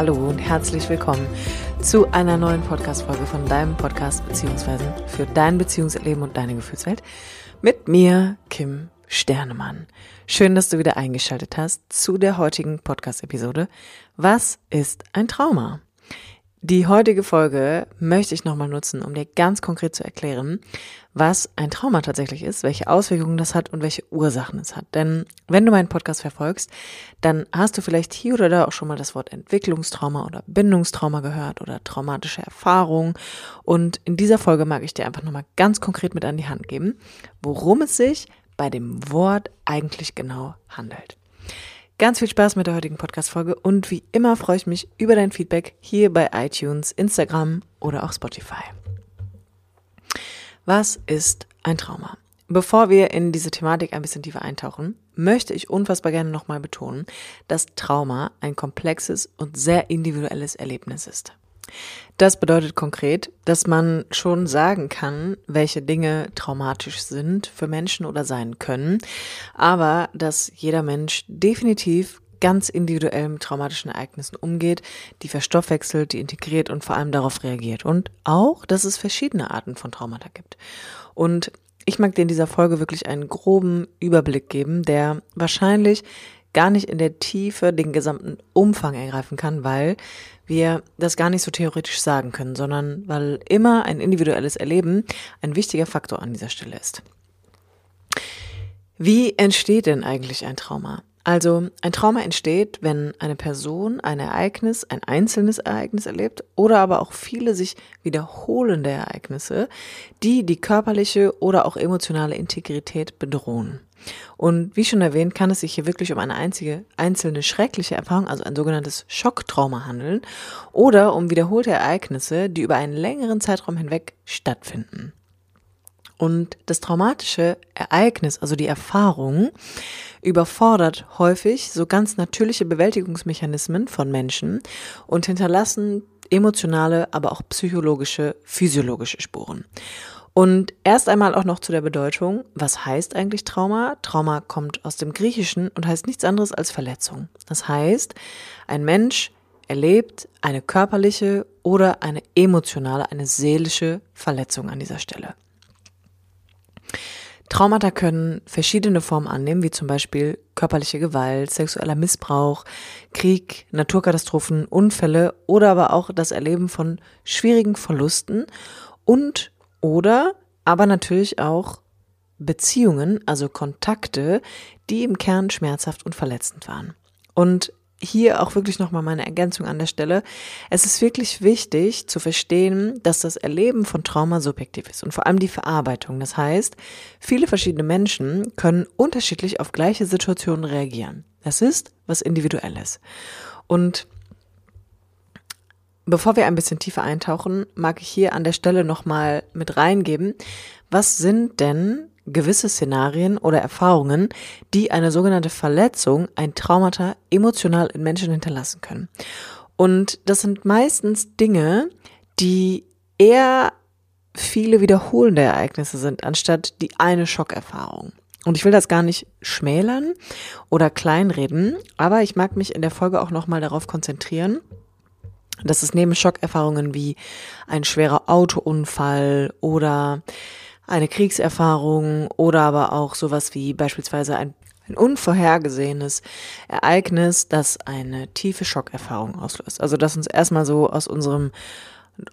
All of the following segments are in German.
hallo und herzlich willkommen zu einer neuen Podcast-Folge von deinem Podcast beziehungsweise für dein Beziehungsleben und deine Gefühlswelt mit mir, Kim Sternemann. Schön, dass du wieder eingeschaltet hast zu der heutigen Podcast-Episode. Was ist ein Trauma? Die heutige Folge möchte ich nochmal nutzen, um dir ganz konkret zu erklären, was ein Trauma tatsächlich ist, welche Auswirkungen das hat und welche Ursachen es hat. Denn wenn du meinen Podcast verfolgst, dann hast du vielleicht hier oder da auch schon mal das Wort Entwicklungstrauma oder Bindungstrauma gehört oder traumatische Erfahrung. Und in dieser Folge mag ich dir einfach nochmal ganz konkret mit an die Hand geben, worum es sich bei dem Wort eigentlich genau handelt. Ganz viel Spaß mit der heutigen Podcast-Folge und wie immer freue ich mich über dein Feedback hier bei iTunes, Instagram oder auch Spotify. Was ist ein Trauma? Bevor wir in diese Thematik ein bisschen tiefer eintauchen, möchte ich unfassbar gerne nochmal betonen, dass Trauma ein komplexes und sehr individuelles Erlebnis ist. Das bedeutet konkret, dass man schon sagen kann, welche Dinge traumatisch sind für Menschen oder sein können, aber dass jeder Mensch definitiv ganz individuell mit traumatischen Ereignissen umgeht, die verstoffwechselt, die integriert und vor allem darauf reagiert. Und auch, dass es verschiedene Arten von Traumata gibt. Und ich mag dir in dieser Folge wirklich einen groben Überblick geben, der wahrscheinlich gar nicht in der Tiefe den gesamten Umfang ergreifen kann, weil wir das gar nicht so theoretisch sagen können, sondern weil immer ein individuelles Erleben ein wichtiger Faktor an dieser Stelle ist. Wie entsteht denn eigentlich ein Trauma? Also ein Trauma entsteht, wenn eine Person ein Ereignis, ein einzelnes Ereignis erlebt oder aber auch viele sich wiederholende Ereignisse, die die körperliche oder auch emotionale Integrität bedrohen. Und wie schon erwähnt, kann es sich hier wirklich um eine einzige einzelne schreckliche Erfahrung, also ein sogenanntes Schocktrauma handeln oder um wiederholte Ereignisse, die über einen längeren Zeitraum hinweg stattfinden. Und das traumatische Ereignis, also die Erfahrung, überfordert häufig so ganz natürliche Bewältigungsmechanismen von Menschen und hinterlassen emotionale, aber auch psychologische, physiologische Spuren. Und erst einmal auch noch zu der Bedeutung, was heißt eigentlich Trauma? Trauma kommt aus dem Griechischen und heißt nichts anderes als Verletzung. Das heißt, ein Mensch erlebt eine körperliche oder eine emotionale, eine seelische Verletzung an dieser Stelle. Traumata können verschiedene Formen annehmen, wie zum Beispiel körperliche Gewalt, sexueller Missbrauch, Krieg, Naturkatastrophen, Unfälle oder aber auch das Erleben von schwierigen Verlusten und oder aber natürlich auch Beziehungen, also Kontakte, die im Kern schmerzhaft und verletzend waren. Und hier auch wirklich nochmal meine Ergänzung an der Stelle. Es ist wirklich wichtig zu verstehen, dass das Erleben von Trauma subjektiv ist und vor allem die Verarbeitung. Das heißt, viele verschiedene Menschen können unterschiedlich auf gleiche Situationen reagieren. Das ist was Individuelles. Und bevor wir ein bisschen tiefer eintauchen, mag ich hier an der Stelle nochmal mit reingeben, was sind denn gewisse Szenarien oder Erfahrungen, die eine sogenannte Verletzung, ein Traumata emotional in Menschen hinterlassen können. Und das sind meistens Dinge, die eher viele wiederholende Ereignisse sind, anstatt die eine Schockerfahrung. Und ich will das gar nicht schmälern oder kleinreden, aber ich mag mich in der Folge auch nochmal darauf konzentrieren, dass es neben Schockerfahrungen wie ein schwerer Autounfall oder eine Kriegserfahrung oder aber auch sowas wie beispielsweise ein, ein unvorhergesehenes Ereignis, das eine tiefe Schockerfahrung auslöst. Also das uns erstmal so aus unserem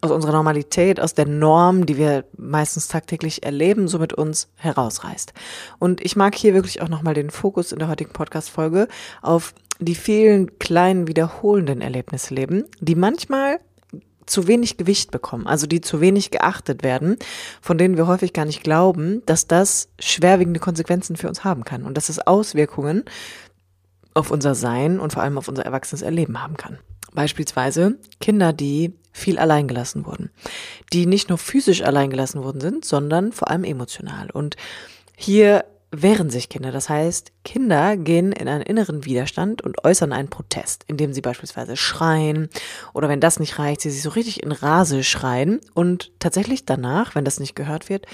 aus unserer Normalität, aus der Norm, die wir meistens tagtäglich erleben, so mit uns herausreißt. Und ich mag hier wirklich auch nochmal den Fokus in der heutigen Podcast-Folge auf die vielen kleinen wiederholenden Erlebnisse leben, die manchmal zu wenig Gewicht bekommen, also die zu wenig geachtet werden, von denen wir häufig gar nicht glauben, dass das schwerwiegende Konsequenzen für uns haben kann und dass es Auswirkungen auf unser Sein und vor allem auf unser erwachsenes Erleben haben kann. Beispielsweise Kinder, die viel alleingelassen wurden, die nicht nur physisch alleingelassen worden sind, sondern vor allem emotional. Und hier wehren sich Kinder. Das heißt, Kinder gehen in einen inneren Widerstand und äußern einen Protest, indem sie beispielsweise schreien oder wenn das nicht reicht, sie sich so richtig in Rase schreien und tatsächlich danach, wenn das nicht gehört wird,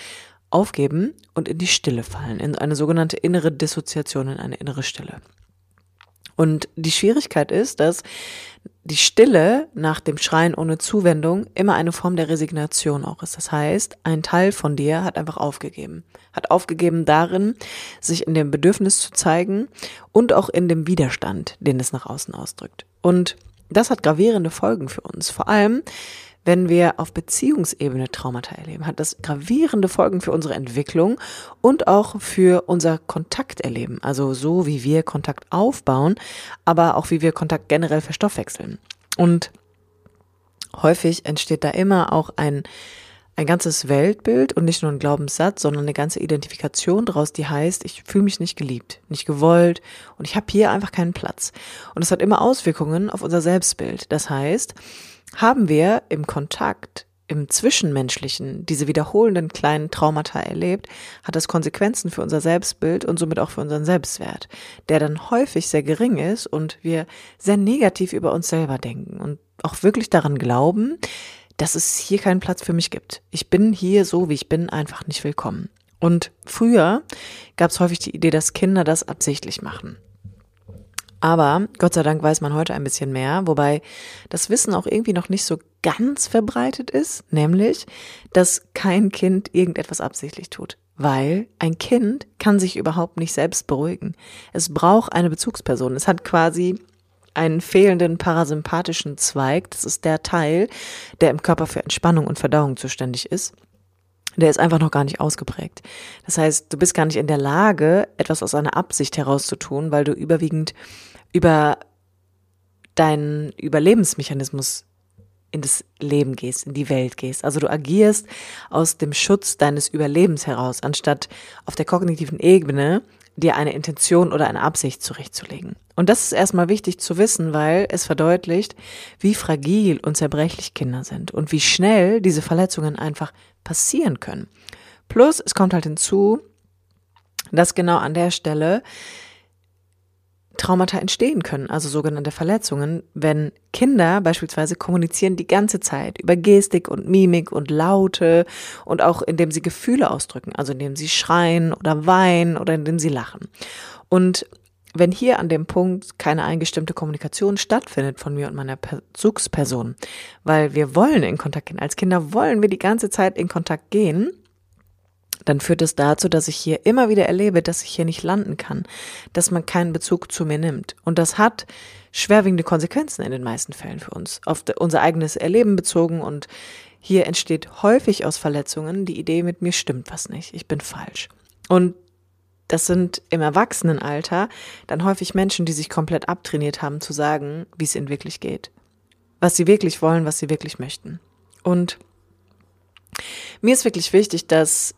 aufgeben und in die Stille fallen, in eine sogenannte innere Dissoziation, in eine innere Stille. Und die Schwierigkeit ist, dass die Stille nach dem Schreien ohne Zuwendung immer eine Form der Resignation auch ist. Das heißt, ein Teil von dir hat einfach aufgegeben. Hat aufgegeben darin, sich in dem Bedürfnis zu zeigen und auch in dem Widerstand, den es nach außen ausdrückt. Und das hat gravierende Folgen für uns. Vor allem, wenn wir auf Beziehungsebene Traumata erleben, hat das gravierende Folgen für unsere Entwicklung und auch für unser Kontakterleben. Also so, wie wir Kontakt aufbauen, aber auch wie wir Kontakt generell verstoffwechseln. Und häufig entsteht da immer auch ein ein ganzes Weltbild und nicht nur ein Glaubenssatz, sondern eine ganze Identifikation daraus, die heißt, ich fühle mich nicht geliebt, nicht gewollt und ich habe hier einfach keinen Platz. Und es hat immer Auswirkungen auf unser Selbstbild. Das heißt, haben wir im Kontakt, im Zwischenmenschlichen diese wiederholenden kleinen Traumata erlebt, hat das Konsequenzen für unser Selbstbild und somit auch für unseren Selbstwert, der dann häufig sehr gering ist und wir sehr negativ über uns selber denken und auch wirklich daran glauben, dass es hier keinen Platz für mich gibt. Ich bin hier so, wie ich bin, einfach nicht willkommen. Und früher gab es häufig die Idee, dass Kinder das absichtlich machen. Aber Gott sei Dank weiß man heute ein bisschen mehr, wobei das Wissen auch irgendwie noch nicht so ganz verbreitet ist, nämlich, dass kein Kind irgendetwas absichtlich tut. Weil ein Kind kann sich überhaupt nicht selbst beruhigen. Es braucht eine Bezugsperson. Es hat quasi einen fehlenden parasympathischen Zweig. Das ist der Teil, der im Körper für Entspannung und Verdauung zuständig ist. Der ist einfach noch gar nicht ausgeprägt. Das heißt, du bist gar nicht in der Lage, etwas aus einer Absicht herauszutun, weil du überwiegend über deinen Überlebensmechanismus in das Leben gehst, in die Welt gehst. Also du agierst aus dem Schutz deines Überlebens heraus, anstatt auf der kognitiven Ebene dir eine Intention oder eine Absicht zurechtzulegen. Und das ist erstmal wichtig zu wissen, weil es verdeutlicht, wie fragil und zerbrechlich Kinder sind und wie schnell diese Verletzungen einfach passieren können. Plus, es kommt halt hinzu, dass genau an der Stelle Traumata entstehen können, also sogenannte Verletzungen, wenn Kinder beispielsweise kommunizieren die ganze Zeit über Gestik und Mimik und Laute und auch indem sie Gefühle ausdrücken, also indem sie schreien oder weinen oder indem sie lachen. Und wenn hier an dem Punkt keine eingestimmte Kommunikation stattfindet von mir und meiner Bezugsperson, weil wir wollen in Kontakt gehen, als Kinder wollen wir die ganze Zeit in Kontakt gehen, dann führt es dazu, dass ich hier immer wieder erlebe, dass ich hier nicht landen kann, dass man keinen Bezug zu mir nimmt. Und das hat schwerwiegende Konsequenzen in den meisten Fällen für uns, auf unser eigenes Erleben bezogen. Und hier entsteht häufig aus Verletzungen die Idee, mit mir stimmt was nicht, ich bin falsch. Und das sind im Erwachsenenalter dann häufig Menschen, die sich komplett abtrainiert haben, zu sagen, wie es ihnen wirklich geht. Was sie wirklich wollen, was sie wirklich möchten. Und mir ist wirklich wichtig, dass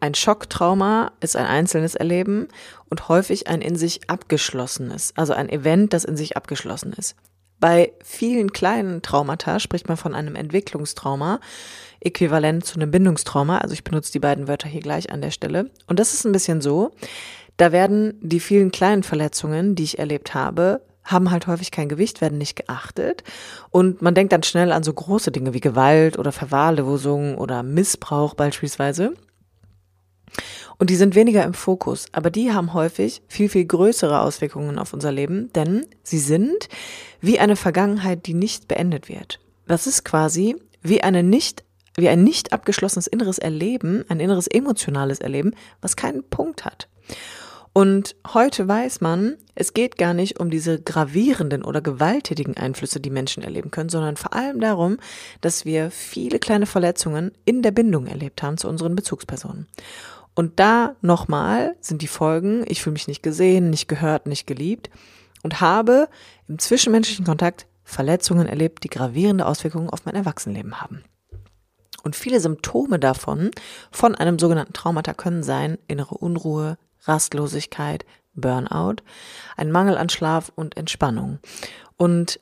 ein Schocktrauma ist ein einzelnes Erleben und häufig ein in sich abgeschlossenes, also ein Event, das in sich abgeschlossen ist. Bei vielen kleinen Traumata spricht man von einem Entwicklungstrauma, äquivalent zu einem Bindungstrauma. Also ich benutze die beiden Wörter hier gleich an der Stelle. Und das ist ein bisschen so, da werden die vielen kleinen Verletzungen, die ich erlebt habe, haben halt häufig kein Gewicht, werden nicht geachtet. Und man denkt dann schnell an so große Dinge wie Gewalt oder Verwahrlosung oder Missbrauch beispielsweise. Und die sind weniger im Fokus, aber die haben häufig viel, viel größere Auswirkungen auf unser Leben, denn sie sind wie eine Vergangenheit, die nicht beendet wird. Das ist quasi wie eine nicht wie ein nicht abgeschlossenes inneres Erleben, ein inneres emotionales Erleben, was keinen Punkt hat. Und heute weiß man, es geht gar nicht um diese gravierenden oder gewalttätigen Einflüsse, die Menschen erleben können, sondern vor allem darum, dass wir viele kleine Verletzungen in der Bindung erlebt haben zu unseren Bezugspersonen. Und da nochmal sind die Folgen, ich fühle mich nicht gesehen, nicht gehört, nicht geliebt und habe im zwischenmenschlichen Kontakt Verletzungen erlebt, die gravierende Auswirkungen auf mein Erwachsenenleben haben. Und viele Symptome davon, von einem sogenannten Traumata, können sein innere Unruhe, Rastlosigkeit, Burnout, ein Mangel an Schlaf und Entspannung. Und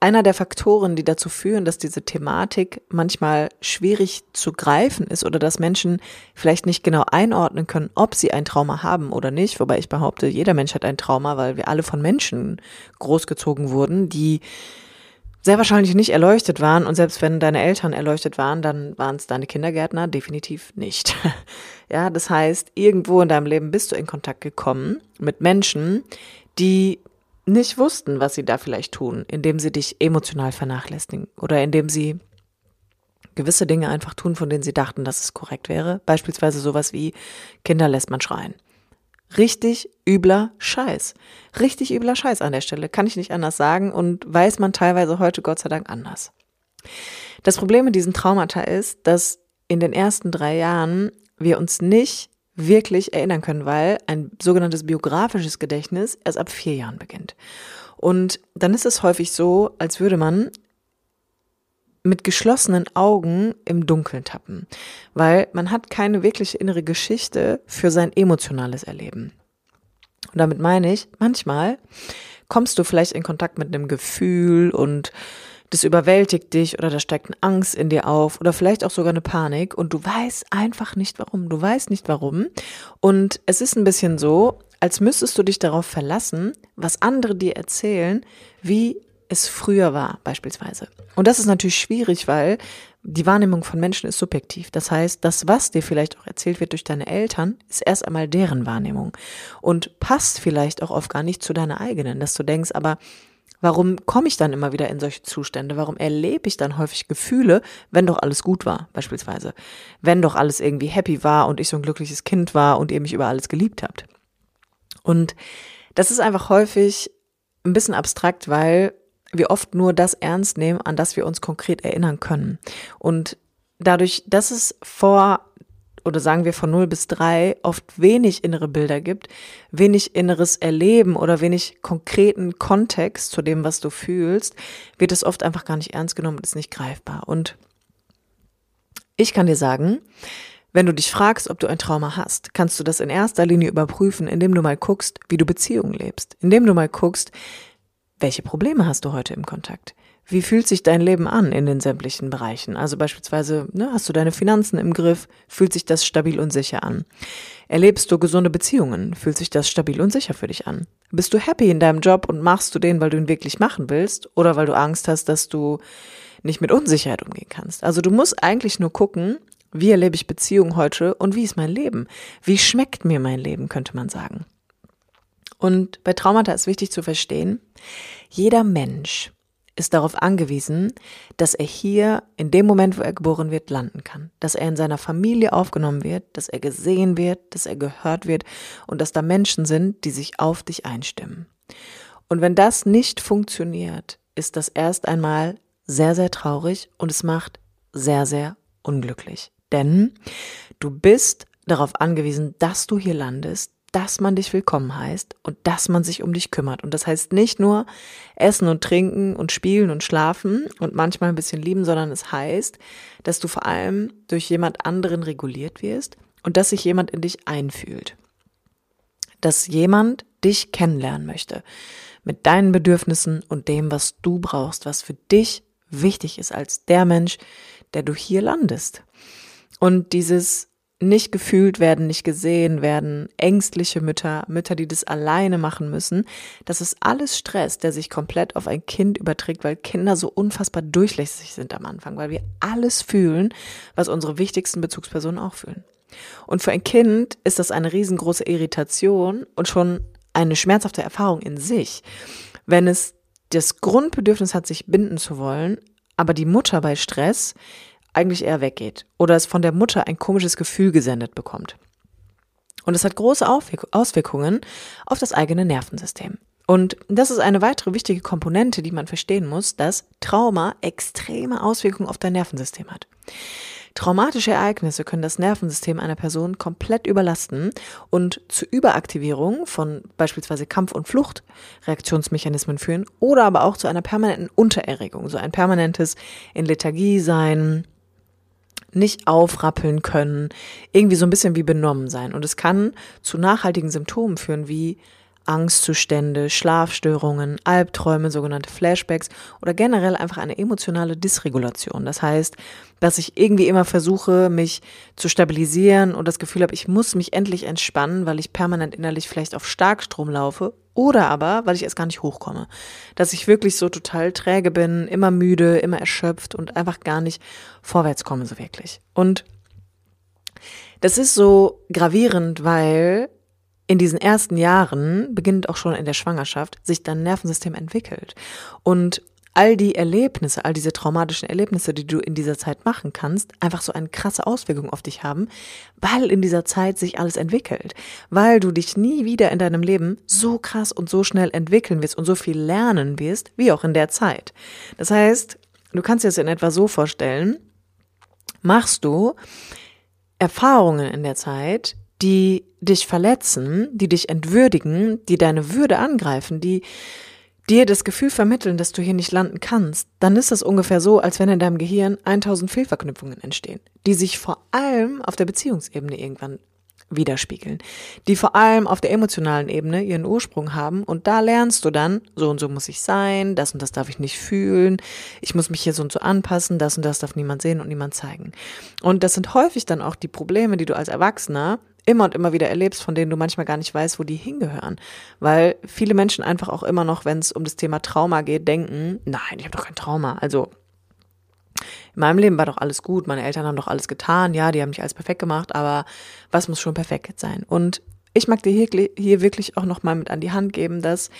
einer der Faktoren, die dazu führen, dass diese Thematik manchmal schwierig zu greifen ist oder dass Menschen vielleicht nicht genau einordnen können, ob sie ein Trauma haben oder nicht. Wobei ich behaupte, jeder Mensch hat ein Trauma, weil wir alle von Menschen großgezogen wurden, die sehr wahrscheinlich nicht erleuchtet waren. Und selbst wenn deine Eltern erleuchtet waren, dann waren es deine Kindergärtner definitiv nicht. ja, das heißt, irgendwo in deinem Leben bist du in Kontakt gekommen mit Menschen, die nicht wussten, was sie da vielleicht tun, indem sie dich emotional vernachlässigen oder indem sie gewisse Dinge einfach tun, von denen sie dachten, dass es korrekt wäre. Beispielsweise sowas wie Kinder lässt man schreien. Richtig übler Scheiß. Richtig übler Scheiß an der Stelle. Kann ich nicht anders sagen und weiß man teilweise heute Gott sei Dank anders. Das Problem mit diesen Traumata ist, dass in den ersten drei Jahren wir uns nicht wirklich erinnern können, weil ein sogenanntes biografisches Gedächtnis erst ab vier Jahren beginnt. Und dann ist es häufig so, als würde man mit geschlossenen Augen im Dunkeln tappen, weil man hat keine wirkliche innere Geschichte für sein emotionales Erleben. Und damit meine ich, manchmal kommst du vielleicht in Kontakt mit einem Gefühl und das überwältigt dich oder da steigt eine Angst in dir auf oder vielleicht auch sogar eine Panik und du weißt einfach nicht warum. Du weißt nicht warum. Und es ist ein bisschen so, als müsstest du dich darauf verlassen, was andere dir erzählen, wie es früher war, beispielsweise. Und das ist natürlich schwierig, weil die Wahrnehmung von Menschen ist subjektiv. Das heißt, das, was dir vielleicht auch erzählt wird durch deine Eltern, ist erst einmal deren Wahrnehmung und passt vielleicht auch oft gar nicht zu deiner eigenen, dass du denkst, aber Warum komme ich dann immer wieder in solche Zustände? Warum erlebe ich dann häufig Gefühle, wenn doch alles gut war, beispielsweise? Wenn doch alles irgendwie happy war und ich so ein glückliches Kind war und ihr mich über alles geliebt habt. Und das ist einfach häufig ein bisschen abstrakt, weil wir oft nur das ernst nehmen, an das wir uns konkret erinnern können. Und dadurch, dass es vor oder sagen wir von 0 bis 3 oft wenig innere Bilder gibt, wenig inneres Erleben oder wenig konkreten Kontext zu dem, was du fühlst, wird es oft einfach gar nicht ernst genommen und ist nicht greifbar. Und ich kann dir sagen, wenn du dich fragst, ob du ein Trauma hast, kannst du das in erster Linie überprüfen, indem du mal guckst, wie du Beziehungen lebst, indem du mal guckst, welche Probleme hast du heute im Kontakt? Wie fühlt sich dein Leben an in den sämtlichen Bereichen? Also beispielsweise, ne, hast du deine Finanzen im Griff? Fühlt sich das stabil und sicher an? Erlebst du gesunde Beziehungen? Fühlt sich das stabil und sicher für dich an? Bist du happy in deinem Job und machst du den, weil du ihn wirklich machen willst oder weil du Angst hast, dass du nicht mit Unsicherheit umgehen kannst? Also du musst eigentlich nur gucken, wie erlebe ich Beziehungen heute und wie ist mein Leben? Wie schmeckt mir mein Leben, könnte man sagen. Und bei Traumata ist wichtig zu verstehen, jeder Mensch ist darauf angewiesen, dass er hier in dem Moment, wo er geboren wird, landen kann. Dass er in seiner Familie aufgenommen wird, dass er gesehen wird, dass er gehört wird und dass da Menschen sind, die sich auf dich einstimmen. Und wenn das nicht funktioniert, ist das erst einmal sehr, sehr traurig und es macht sehr, sehr unglücklich. Denn du bist darauf angewiesen, dass du hier landest, dass man dich willkommen heißt und dass man sich um dich kümmert. Und das heißt nicht nur essen und trinken und spielen und schlafen und manchmal ein bisschen lieben, sondern es heißt, dass du vor allem durch jemand anderen reguliert wirst und dass sich jemand in dich einfühlt. Dass jemand dich kennenlernen möchte mit deinen Bedürfnissen und dem, was du brauchst, was für dich wichtig ist als der Mensch, der du hier landest. Und dieses nicht gefühlt werden, nicht gesehen werden, ängstliche Mütter, Mütter, die das alleine machen müssen. Das ist alles Stress, der sich komplett auf ein Kind überträgt, weil Kinder so unfassbar durchlässig sind am Anfang, weil wir alles fühlen, was unsere wichtigsten Bezugspersonen auch fühlen. Und für ein Kind ist das eine riesengroße Irritation und schon eine schmerzhafte Erfahrung in sich, wenn es das Grundbedürfnis hat, sich binden zu wollen, aber die Mutter bei Stress eigentlich eher weggeht oder es von der Mutter ein komisches Gefühl gesendet bekommt. Und es hat große Auswirkungen auf das eigene Nervensystem. Und das ist eine weitere wichtige Komponente, die man verstehen muss, dass Trauma extreme Auswirkungen auf dein Nervensystem hat. Traumatische Ereignisse können das Nervensystem einer Person komplett überlasten und zu Überaktivierung von beispielsweise Kampf- und Fluchtreaktionsmechanismen führen oder aber auch zu einer permanenten Untererregung, so ein permanentes in Lethargie sein, nicht aufrappeln können, irgendwie so ein bisschen wie benommen sein. Und es kann zu nachhaltigen Symptomen führen, wie Angstzustände, Schlafstörungen, Albträume, sogenannte Flashbacks oder generell einfach eine emotionale Dysregulation. Das heißt, dass ich irgendwie immer versuche, mich zu stabilisieren und das Gefühl habe, ich muss mich endlich entspannen, weil ich permanent innerlich vielleicht auf Starkstrom laufe oder aber, weil ich erst gar nicht hochkomme. Dass ich wirklich so total träge bin, immer müde, immer erschöpft und einfach gar nicht vorwärts komme so wirklich. Und das ist so gravierend, weil in diesen ersten Jahren, beginnend auch schon in der Schwangerschaft, sich dein Nervensystem entwickelt. Und all die Erlebnisse, all diese traumatischen Erlebnisse, die du in dieser Zeit machen kannst, einfach so eine krasse Auswirkung auf dich haben, weil in dieser Zeit sich alles entwickelt, weil du dich nie wieder in deinem Leben so krass und so schnell entwickeln wirst und so viel lernen wirst, wie auch in der Zeit. Das heißt, du kannst dir das in etwa so vorstellen, machst du Erfahrungen in der Zeit, die dich verletzen, die dich entwürdigen, die deine Würde angreifen, die dir das Gefühl vermitteln, dass du hier nicht landen kannst, dann ist es ungefähr so, als wenn in deinem Gehirn 1000 Fehlverknüpfungen entstehen, die sich vor allem auf der Beziehungsebene irgendwann widerspiegeln, die vor allem auf der emotionalen Ebene ihren Ursprung haben und da lernst du dann, so und so muss ich sein, das und das darf ich nicht fühlen, ich muss mich hier so und so anpassen, das und das darf niemand sehen und niemand zeigen. Und das sind häufig dann auch die Probleme, die du als Erwachsener immer und immer wieder erlebst, von denen du manchmal gar nicht weißt, wo die hingehören. Weil viele Menschen einfach auch immer noch, wenn es um das Thema Trauma geht, denken, nein, ich habe doch kein Trauma. Also in meinem Leben war doch alles gut, meine Eltern haben doch alles getan, ja, die haben nicht alles perfekt gemacht, aber was muss schon perfekt sein? Und ich mag dir hier, hier wirklich auch nochmal mit an die Hand geben, dass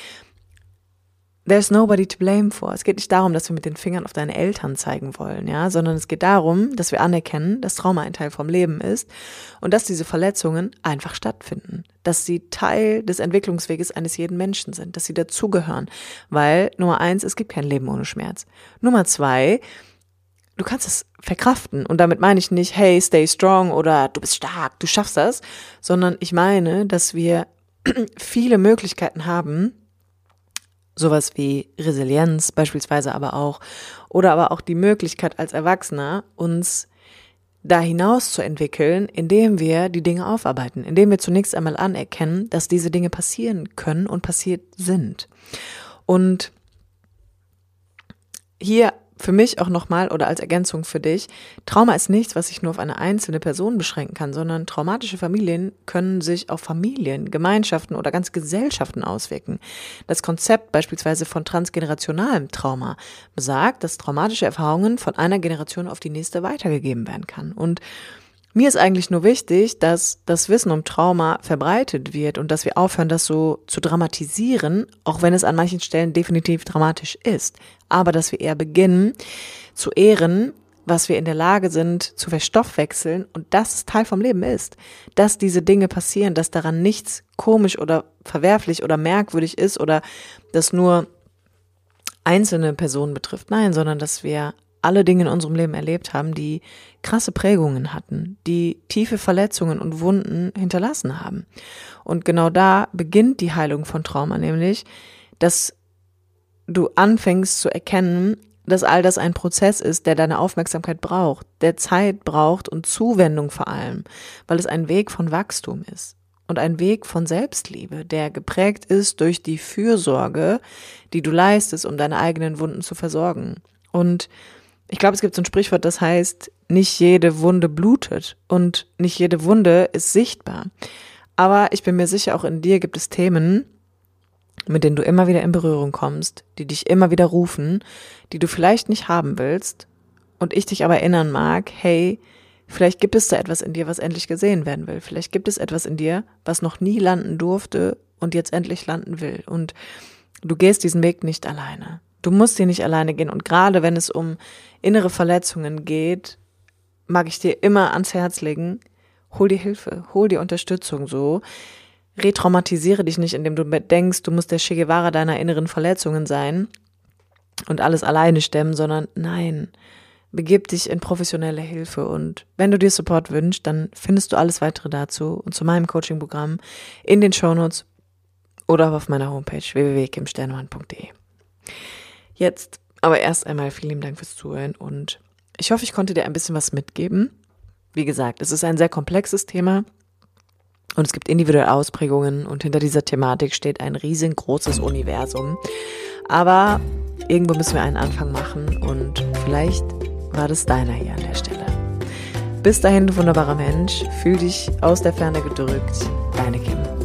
There's nobody to blame for. Es geht nicht darum, dass wir mit den Fingern auf deine Eltern zeigen wollen, ja, sondern es geht darum, dass wir anerkennen, dass Trauma ein Teil vom Leben ist und dass diese Verletzungen einfach stattfinden, dass sie Teil des Entwicklungsweges eines jeden Menschen sind, dass sie dazugehören, weil Nummer eins, es gibt kein Leben ohne Schmerz. Nummer zwei, du kannst es verkraften und damit meine ich nicht, hey, stay strong oder du bist stark, du schaffst das, sondern ich meine, dass wir viele Möglichkeiten haben, sowas wie Resilienz beispielsweise aber auch, oder aber auch die Möglichkeit als Erwachsener, uns da hinaus zu entwickeln, indem wir die Dinge aufarbeiten, indem wir zunächst einmal anerkennen, dass diese Dinge passieren können und passiert sind. Und hier für mich auch nochmal oder als Ergänzung für dich, Trauma ist nichts, was sich nur auf eine einzelne Person beschränken kann, sondern traumatische Familien können sich auf Familien, Gemeinschaften oder ganz Gesellschaften auswirken. Das Konzept beispielsweise von transgenerationalem Trauma besagt, dass traumatische Erfahrungen von einer Generation auf die nächste weitergegeben werden kann. Und mir ist eigentlich nur wichtig, dass das Wissen um Trauma verbreitet wird und dass wir aufhören, das so zu dramatisieren, auch wenn es an manchen Stellen definitiv dramatisch ist. Aber dass wir eher beginnen zu ehren, was wir in der Lage sind zu verstoffwechseln und dass es Teil vom Leben ist. Dass diese Dinge passieren, dass daran nichts komisch oder verwerflich oder merkwürdig ist oder das nur einzelne Personen betrifft. Nein, sondern dass wir alle Dinge in unserem Leben erlebt haben, die krasse Prägungen hatten, die tiefe Verletzungen und Wunden hinterlassen haben. Und genau da beginnt die Heilung von Trauma, nämlich, dass du anfängst zu erkennen, dass all das ein Prozess ist, der deine Aufmerksamkeit braucht, der Zeit braucht und Zuwendung vor allem, weil es ein Weg von Wachstum ist und ein Weg von Selbstliebe, der geprägt ist durch die Fürsorge, die du leistest, um deine eigenen Wunden zu versorgen. Und ich glaube, es gibt so ein Sprichwort, das heißt, nicht jede Wunde blutet und nicht jede Wunde ist sichtbar. Aber ich bin mir sicher, auch in dir gibt es Themen, mit denen du immer wieder in Berührung kommst, die dich immer wieder rufen, die du vielleicht nicht haben willst und ich dich aber erinnern mag, hey, vielleicht gibt es da etwas in dir, was endlich gesehen werden will. Vielleicht gibt es etwas in dir, was noch nie landen durfte und jetzt endlich landen will. Und du gehst diesen Weg nicht alleine. Du musst hier nicht alleine gehen. Und gerade wenn es um innere Verletzungen geht, mag ich dir immer ans Herz legen, hol dir Hilfe, hol dir Unterstützung so. Retraumatisiere dich nicht, indem du denkst, du musst der Che Guevara deiner inneren Verletzungen sein und alles alleine stemmen, sondern nein, begib dich in professionelle Hilfe und wenn du dir Support wünschst, dann findest du alles weitere dazu und zu meinem Coaching-Programm in den Shownotes oder auf meiner Homepage www.kimsternemann.de. Jetzt aber erst einmal vielen Dank fürs Zuhören und ich hoffe, ich konnte dir ein bisschen was mitgeben. Wie gesagt, es ist ein sehr komplexes Thema und es gibt individuelle Ausprägungen und hinter dieser Thematik steht ein riesengroßes Universum. Aber irgendwo müssen wir einen Anfang machen und vielleicht war das deiner hier an der Stelle. Bis dahin, du wunderbarer Mensch, fühl dich aus der Ferne gedrückt. Deine Kim.